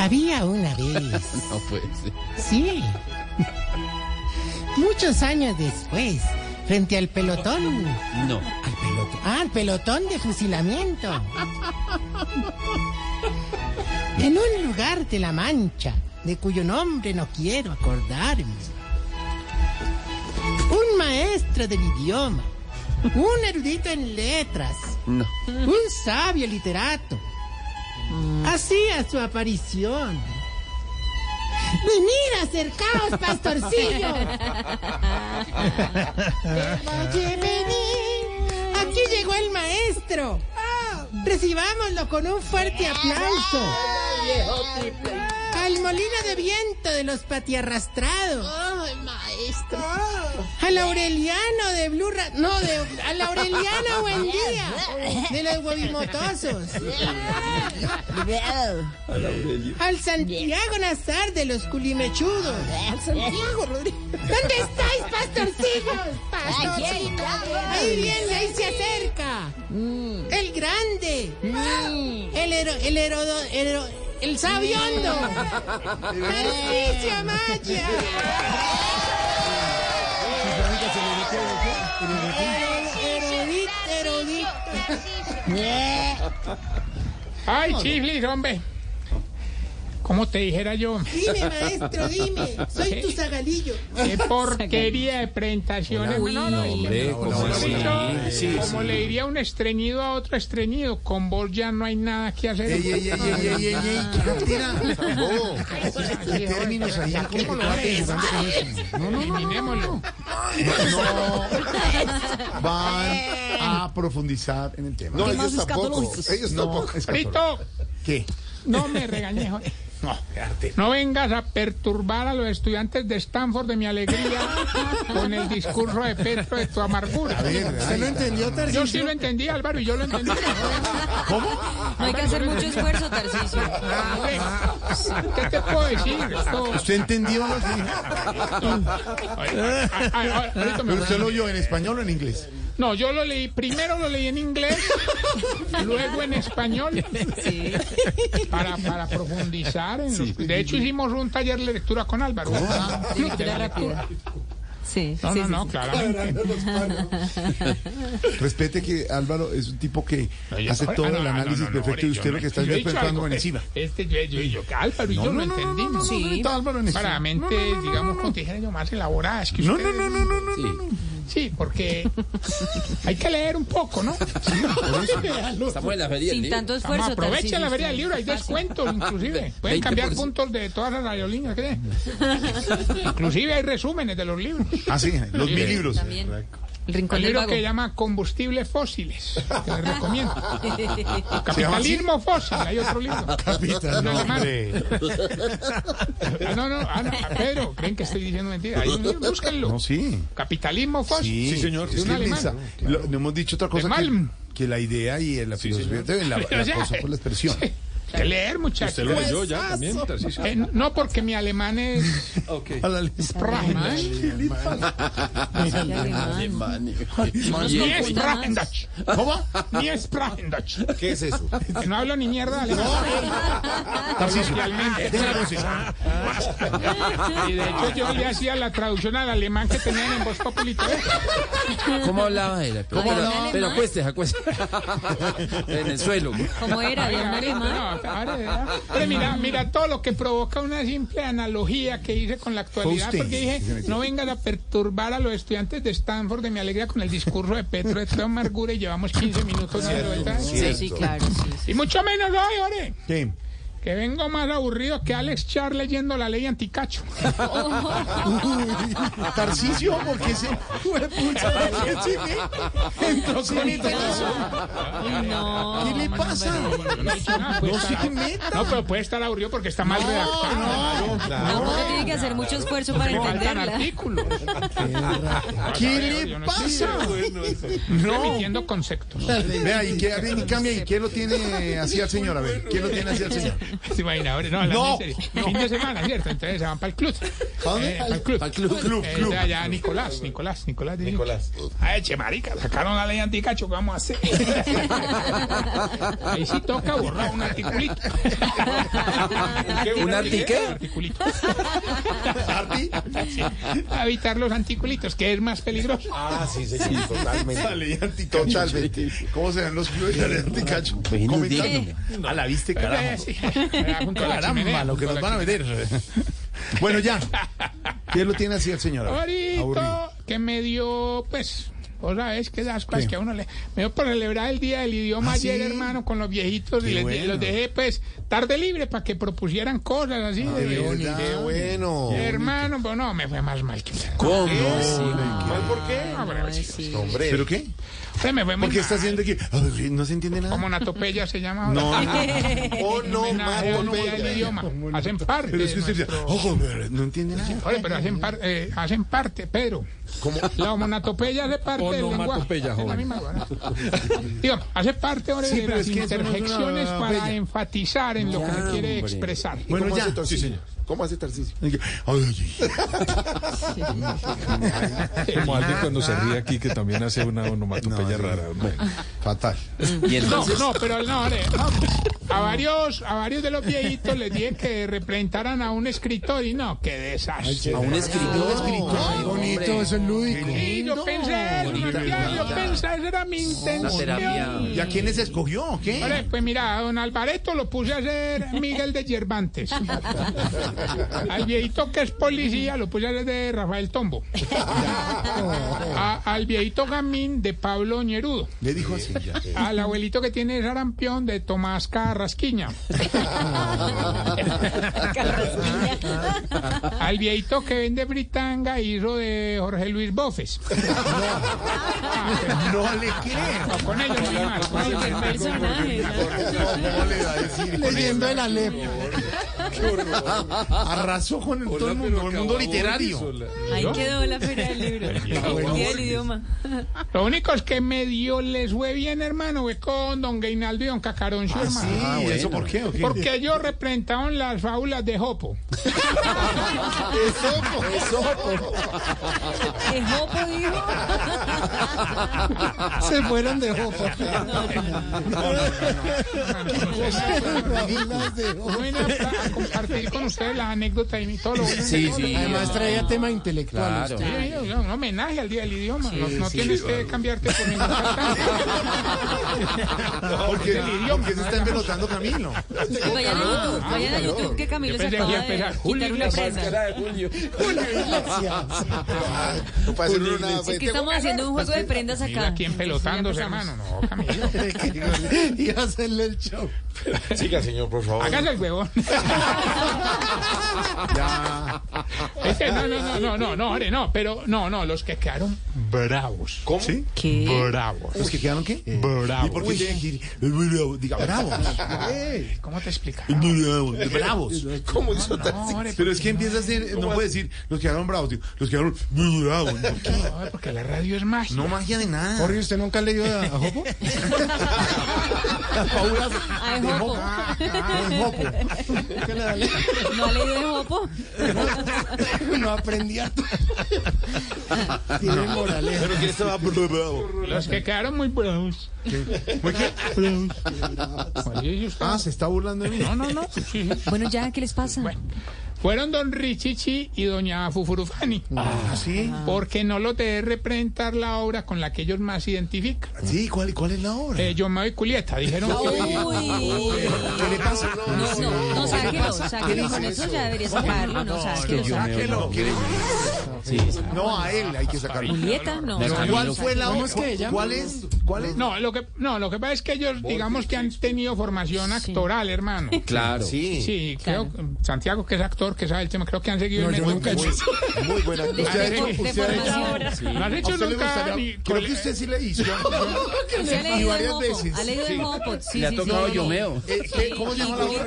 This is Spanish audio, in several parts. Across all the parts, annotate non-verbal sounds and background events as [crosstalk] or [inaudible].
Había una vez. [laughs] No puede ser. Sí. Muchos años después, frente al pelotón. No. Al pelotón. Ah, al pelotón de fusilamiento. En un lugar de La Mancha, de cuyo nombre no quiero acordarme. Un maestro del idioma. Un erudito en letras. No. Un sabio literato. Hacía su aparición. Venid, acercaos, pastorcillo. Oye, venid. Aquí llegó el maestro. Recibámoslo con un fuerte aplauso. Al molino de viento de los patiarrastrados. Ay, maestro. Al Aureliano de Blue Ra- No, de, al Aureliano [laughs] Buendía. De los huevimotosos. [laughs] Al Santiago Nazar de los culimechudos. [laughs] Santiago Rodríguez. ¿Dónde estáis, pastorcillos? Aquí Ahí viene, ahí se acerca. El grande. El hero, el herodo, hero- el sabiondo. Tarcisio Maya. Ay, chiflis, hombre. ¿Cómo te dijera yo? Dime, maestro, dime. Soy tu zagalillo. Qué porquería de presentaciones. Uy, no, no, hombre, como, ¿cómo le diría un estreñido a otro estreñido, con vos ya no hay nada que hacer. Ey, ey, ey, ey, ey, ey, ey, [laughs] términos ahí complicados jugando con eso. No, no, no, Eliminémoslo. no. Van a profundizar en el tema. No, ellos tampoco. Ellos No, tampoco. ¿Qué? no me regañé. No. No vengas a perturbar a los estudiantes de Stanford de mi alegría [laughs] con el discurso de Petro de tu amargura. ¿Usted lo entendió, Yo sí lo entendí, Álvaro, y yo lo entendí. ¿Cómo? No hay que hacer mucho esfuerzo, Tarcisio. ¿Qué te puedo decir? Esto- ¿Usted entendió me ¿Pero usted lo oyó en español o en inglés? No, yo lo leí, primero lo leí en inglés, luego en español, Sí. para, para profundizar. En los- de hecho, hicimos un taller de lectura con Álvaro. De lectura rápida. Sí, No, sí, no, sí, no, sí. claramente. Respete que Álvaro es un tipo que hace Ah, todo no, el análisis no, no, perfecto y usted no- lo que está algo, en encima. Este, yo, yo, yo, Álvaro y yo lo entendimos. Álvaro en encima. Claramente, digamos, con tijeras yo más elaboradas que No, ustedes. no, no, no, no, no. Sí. Porque [laughs] hay que leer un poco, ¿no? [laughs] Estamos en la feria. del Sin libro. tanto Vamos, esfuerzo, aprovechen Tarcisio, la feria del libro, hay descuentos [laughs] inclusive. Pueden 20%. cambiar puntos de todas las aerolíneas, ¿qué? Inclusive hay resúmenes de los libros. Ah, sí, los mil libros. También. El rincón El del libro vago. que se llama Combustibles Fósiles, que les recomiendo. Capitalismo Fósil, hay otro libro. No, hombre. Ah, no, no, ah, no, Pedro, creen que estoy diciendo mentira. Hay un libro, búsquenlo. No, sí. Capitalismo Fósil. Sí, señor. De Es que. Lisa, lo- no hemos dicho otra cosa que, que la idea y la filosofía deben la, [laughs] la cosa por la expresión. [laughs] Que leer, muchachos. ¿Usted lo leyó ya también, Tarcisio? Eh, no, porque mi alemán es [laughs] Ok. A la Sprachendeutsch. Sí, alemán. Alemán. Ni es. ¿Cómo? Ni es. ¿Qué es eso? Que no hablo ni mierda de alemán. Tarcisio. Coloquialmente. Y de hecho yo le hacía la traducción al alemán que tenían en Voz Populi TV. ¿Cómo hablaba él? Pero, ¿Cómo hablaba? pero acueste, acueste. en el suelo. ¿Cómo era? ¿De un alemán? Pero mira, mira todo lo que provoca una simple analogía que hice con la actualidad, porque dije, no vengas a perturbar a los estudiantes de Stanford de mi alegría con el discurso de Petro de toda amargura y llevamos 15 minutos vueltas. Sí, sí, claro. sí, sí. Y mucho menos hoy, ore. Que vengo más aburrido que Alex Char leyendo la ley anticacho. Tarcisio, porque se fue pucha. Entró con eso. No. ¿Qué le pasa? No, No se meta. no, pero puede estar aburrido porque está mal redactado. Tampoco tiene que hacer mucho esfuerzo para entenderla. artículos. ¿Qué le no pasa? No. emitiendo conceptos. Vea, y que a ver, y cambia, ¿y qué lo tiene así al señor? A ver, ¿qué lo tiene así al señor? [laughs] ¿Se imagina? Ahora, No, en serio. Fin de semana, ¿cierto? Entonces se van para el club. ¿A dónde? Eh, para el club. Al club. Club, Eh, club. ya, ya, Nicolás, Nicolás, Nicolás. Nicolás. Ay, che, marica, sacaron la ley anticacho, ¿qué vamos a hacer? [laughs] Ahí sí toca borrar un articulito. ¿Un arti qué? Articulito. ¿Arti? A evitar los articulitos, que es más peligroso. Ah, sí, sí, sí, totalmente. La ley anticacho. Totalmente. ¿Cómo se ven los clubes de la ley anticacho? No Comentando. A la viste, Eh, carajo. sí. [laughs] Caramba, lo que nos van a meter. Bueno, ya. [laughs] ¿Qué lo tiene así el señor? Ahorita que me dio, pues, vos sabés que las cosas que a uno le... Me dio por celebrar el Día del Idioma ¿Ah, ayer, sí? hermano, con los viejitos y Qué les, bueno. los dejé, pues, tarde libre para que propusieran cosas así. De de- verdad. Qué bueno. Hermano, pues no, me fue más mal que ¿Cómo? ¿Mal por qué? No, pero, Ay, sí. Hombre. ¿Pero qué? pues, me fue muy ¿Por qué está haciendo aquí? Ay, No se entiende nada. Como Natopeya se llama No, ahora. no. [laughs] Oh, no, Día del Mato. idioma. Hacen parte. Pero es que usted dice, nuestro- oh, joder, no entiende nada. Oye, pero hacen, par- eh, hacen parte, Pedro. ¿Cómo? La homonatopeya hace parte del lenguaje. [laughs] Hace parte ahora Sí, de las interjecciones para bella. enfatizar en lo que se quiere hombre. expresar. Bueno, ya. Sí, señor. ¿Cómo hace Tarcisio? Ay, ay, [laughs] Como alguien cuando se ríe aquí que también hace una onomatopeya No, rara. Bueno, Fatal. Y No, entonces, no, pero no, no. a varios, a varios de los viejitos les dije que representaran a un escritor y no, qué desastre. a un escritor. Ay, bonito, eso es lúdico. Y yo pensé, yo pensé, esa era mi intención. ¿Y a quiénes escogió? ¿Qué? Vale, pues mira, a don Alvareto lo puse a hacer Miguel de Yerbantes. [laughs] [laughs] Al viejito que es policía lo puse a de Rafael Tombo. [laughs] A- al viejito Gamín de Pablo Ñerudo. Le dijo así. [laughs] Al abuelito que tiene sarampión de Tomás Carrasquiña. Al viejito que vende fritanga hizo de Jorge Luis Bofes. No le creo. No, con ellos muy mal. con ellos Qué muy mal. personaje. ¿Cómo le va a decir? Leyendo el Aleppo. Arrasó con el, todo el mundo, el mundo literario. Ahí quedó la feria del libro. El día del idioma. Lo único es que medio les fue bien, hermano, fue con don Gainaldo y don Cacarón, su hermano. Sí, ¿y eso por qué? o qué? Porque ellos representaron las fábulas de Jopo. ¿Qué jopo dijo? Se fueron de Jopo. Bueno, a, a compartir con ustedes la anécdota y todo lo bueno. Sí, sí. Además traía tema intelectual. Claro. Sí, un homenaje al Día del Idioma. No, no tienes que cambiarte por ningún cantante. ¿Por qué, el idioma, qué se está embelotando Camilo? Vayan a YouTube, vayan a YouTube que Camilo se que acaba de quitar una presa. de Julio. ser una. Es que estamos haciendo un juego de prendas Mira acá. quién pelotándose, Ya empezamos. hermano. No, Camilo. [laughs] Y hacerle el show. [laughs] Siga, señor, por favor. Hágase el huevón. [laughs] [laughs] Que [laughs] no, no, no, no, no, no, hombre, no, pero no, no, los que quedaron bravos. ¿Cómo? ¿Sí? ¿Qué? Bravos. ¿Los que quedaron qué? Bravos. ¿Y por qué tienen que ir? Bravo, Diga, bravos. ¿Cómo te explicas? Bravos. Bravos. ¿Cómo hizo No, Tarcisio? hombre, Pero es que empieza a ser, no puede decir, los que quedaron bravos, tío. Los que quedaron bravos. ¿Por qué? [laughs] no, porque la radio es magia. No magia de nada. Jorge, ¿usted nunca ha leído a, Jopo? [laughs] Las fábulas Ay, jopo. de Jopo. ¿Qué le da le- [laughs] ¿No? No aprendía. [laughs] Tiene moraleja. Pero que estaba bravo. Los que quedaron muy bravos. ¿Muy qué? Ah, se está burlando de mí. No, no, no. sí, sí. Bueno, ya, ¿qué les pasa? Bueno, fueron don Richichi y doña Fufurufani. Ah, sí. Porque no los dejé representar la obra con la que ellos más se identifican. Sí, ¿cuál, cuál es la obra? Eh, yo me doy culieta, dijeron que... Uy. [laughs] ¿Qué le pasa? No, no, no, sáquelo, sáquelo. Con eso ya debería sacarlo, no, sáquelo, sáquelo. No, quiere- No, a él hay que sacarlo. Julieta, no. ¿Cuál fue la ¿Cómo obra? ¿Cuál es? ¿Cuál es? No, lo que, no, lo que pasa es que ellos, digamos que han tenido formación actoral, hermano. Claro. Sí. Sí, creo, Santiago, que es actor, que sabe el tema, creo que han seguido No, el yo método. nunca he hecho eso. Muy buena. Usted ha hecho- usted ha hecho- formación. No has ¿A hecho nunca ni Creo que usted sí le hizo. ¿Se [laughs] ha Y varias veces. ¿Ha leído jopo? Sí, Le ha sí, tocado sí. Yomeo. Eh. ¿Cómo se llama la obra?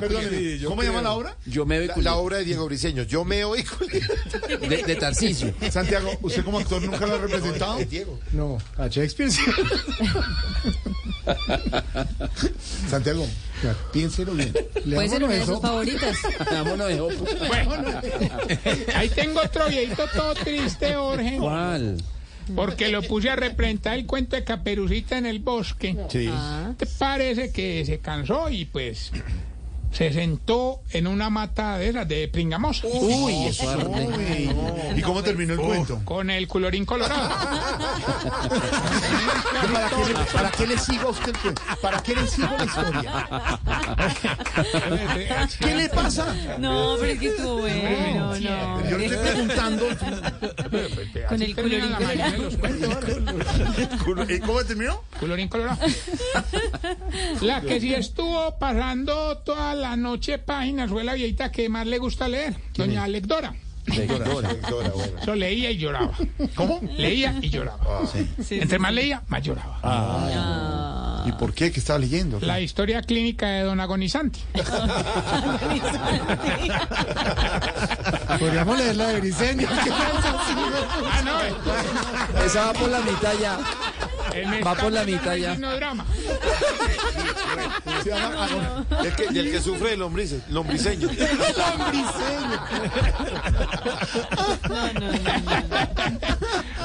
Perdóneme, ¿Cómo se llama la obra? Yo me La, la obra de Diego Briseño. Yo me oí con de, de Tarcisio. Santiago, ¿usted como actor nunca lo ha representado? Diego. No, a Shakespeare. [laughs] Santiago, piénselo bien. Puede ser una de sus favoritas. [laughs] Vámonos de Jopo. Bueno, ahí tengo otro viejito todo triste, Jorge. ¿Cuál? Porque lo puse a representar el cuento de Caperucita en el bosque. Sí. ¿Te parece que se cansó y pues se sentó en una mata de esas de pringamosa? Uy, Uy. ¿Y cómo terminó el cuento? Con el colorín colorado. [laughs] ¿Para qué, le, ¿Para qué le sigo a usted el cuento? ¿Para qué le sigo la historia? ¿Qué le pasa? No, pero es que estuvo bueno, no. Yo le estoy preguntando. [laughs] Con el colorín. ¿Y ¿Cómo terminó? Colorín colorado. La que sí estuvo pasando toda la noche páginas fue la viejita que más le gusta leer, doña Lecdora. Eso leía y lloraba. ¿Cómo? Leía y lloraba. Entre más leía, más lloraba. ¿Y por qué? ¿Qué estaba leyendo? La historia clínica de don agonizante. [laughs] Podríamos leer la de Briseño. [laughs] Ah, no. Esa va por la mitad ya. Va por la mitad ya. no drama. Es que, y el que sufre de lombrices, lombriceño. [laughs]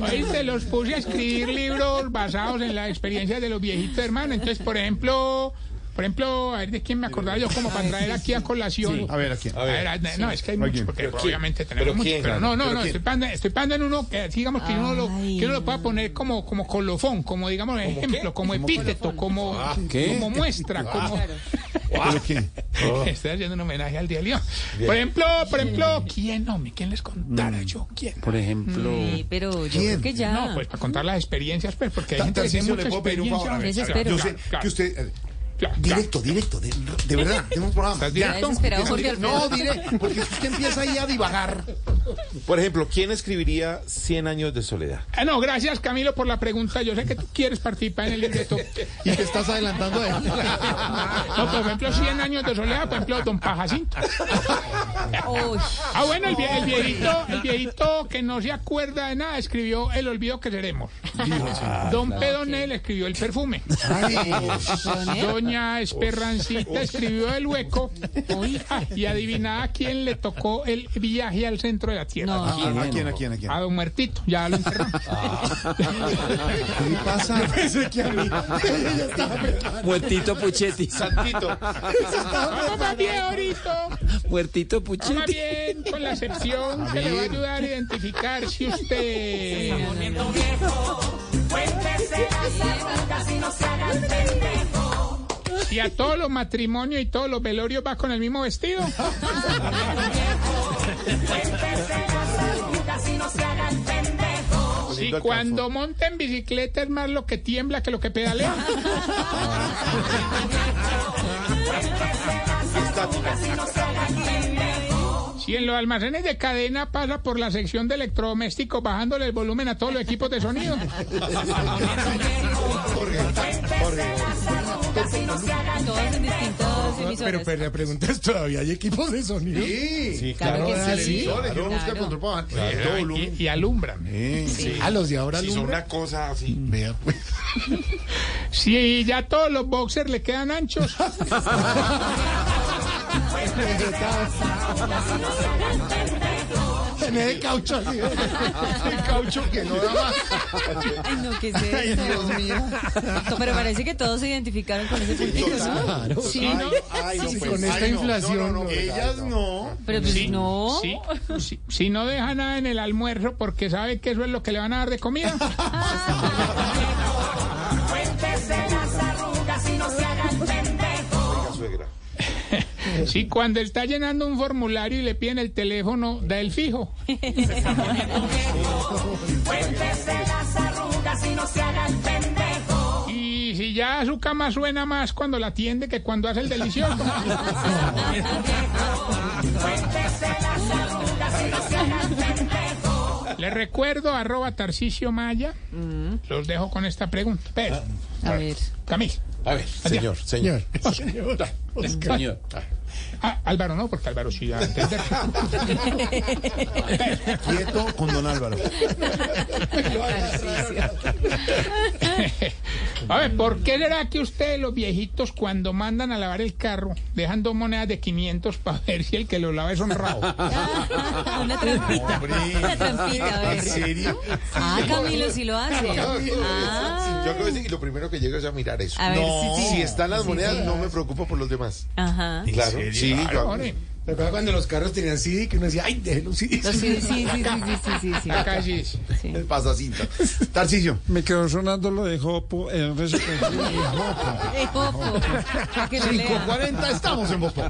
Hoy se los puse a escribir libros basados en la experiencia de los viejitos hermanos. Entonces, por ejemplo, por ejemplo, a ver de quién me acordaba yo como para traer aquí a colación. A ver, ¿a quién? A ver, a- no, es que hay muchos, porque obviamente tenemos ¿Pero muchos. quién? Pero no, no, ¿Pero no, estoy pensando, estoy pensando en uno que, digamos, que uno, lo, que uno lo pueda poner como, como colofón, como, digamos, ejemplo, como epíteto, como, como [laughs] muestra, como... ¿Pero [laughs] qué? Estoy haciendo un homenaje al Día de León. Por ejemplo, por ejemplo, ¿quién, hombre? ¿Quién les contara yo? ¿Quién? Por ejemplo. Sí, pero yo ¿Quién? creo que ya. No, pues para contar las experiencias, pues, porque hay gente que tiene mucha experiencia. Yo sé Claro, que usted... eh, claro, claro. Directo, directo, de, de verdad, tenemos un programa. ¿Estás Ya. directo? desesperado Jorge No, directo, porque usted empieza ahí a divagar. Por ejemplo, ¿quién escribiría 100 años de soledad? Ah, no, gracias Camilo por la pregunta. Yo sé que tú quieres participar en el libreto. [laughs] Y te estás adelantando de él. [laughs] No, por ejemplo, 100 años de soledad, por ejemplo, Don Pajacinto. Ah, bueno, el, vie- el viejito, el viejito que no se acuerda de nada escribió El olvido que seremos. Don Pedonel escribió El perfume. Doña Esperrancita escribió El hueco. Y adivina a quién le tocó el viaje al centro de la tierra. no. ¿A quién, a quién, a quién? A Don Muertito, ya lo enterramos. [laughs] ¿Qué pasa? Yo pensé que a mí. Muertito Puchetti. Santito. Vamos más bien ahorita. Muertito Vamos Puchetti. bien con la sección que le va a ayudar a identificar si usted... Si a todos los matrimonios y todos los velorios va con el mismo vestido. Si cuando monta en bicicleta es más lo que tiembla que lo que pedalea. [laughs] Si en los almacenes de cadena pasa por la sección de electrodomésticos bajándole el volumen a todos los equipos de sonido. [laughs] Todos en emisoras. pero la pregunta es, ¿todavía hay equipos de sonido? Sí, Claro que sí. televisores, yo no busco el Claro. control para bajar. Todo Y, volumen. y alumbran. Sí. A los de ahora Si son una cosa así. Vea, pues. Si ya todos los boxers le quedan anchos. [laughs] [laughs] Tiene de caucho así. El caucho que no da más. Ay, no, ¿qué es Ay? Dios mío. Pero parece que todos se identificaron con ese puntito, ¿no? Claro. Sí, ¿no? Ay, no, pues, Con esta ay, no. inflación. No, no, no, Ellas no. Pero pues Sí, no. sí, sí. Si no deja nada en el almuerzo porque sabe que eso es lo que le van a dar de comida. [laughs] Oiga, Si cuando está llenando un formulario y le piden el teléfono, da el fijo. Y si ya su cama suena más cuando la atiende que cuando hace el delicioso. Le recuerdo arroba Tarcicio Maya. Los dejo con esta pregunta. Pero, A ver. Camil. A ver, señor, señor. Señor. Señor. Ah, Álvaro no, porque Álvaro sí va a entender. [laughs] Quieto con don Álvaro. A ver, ¿por qué será que ustedes los viejitos cuando mandan a lavar el carro dejan dos monedas de 500 para ver si el que lo lava es honrado? [laughs] Una trampita. Una trampita, a ver. ¿En serio? Ah, Camilo sí lo hace. Ah. Yo creo que sí, lo primero que llego es a mirar eso. A ver, no, sí, sí. si están las Sí, monedas, sí. no me preocupo por los demás. Ajá. Claro, sí, ¿Recuerda cuando los carros tenían CD que uno decía, ay, déjelo CD? Los- Sí, sí, sí, sí, sí, sí, sí, sí. acá sí es. Sí. El pasacinta. Tarcicio. Me quedó sonando lo de Jopo en Eh, para que lo lea. 540, estamos en Voz Pop.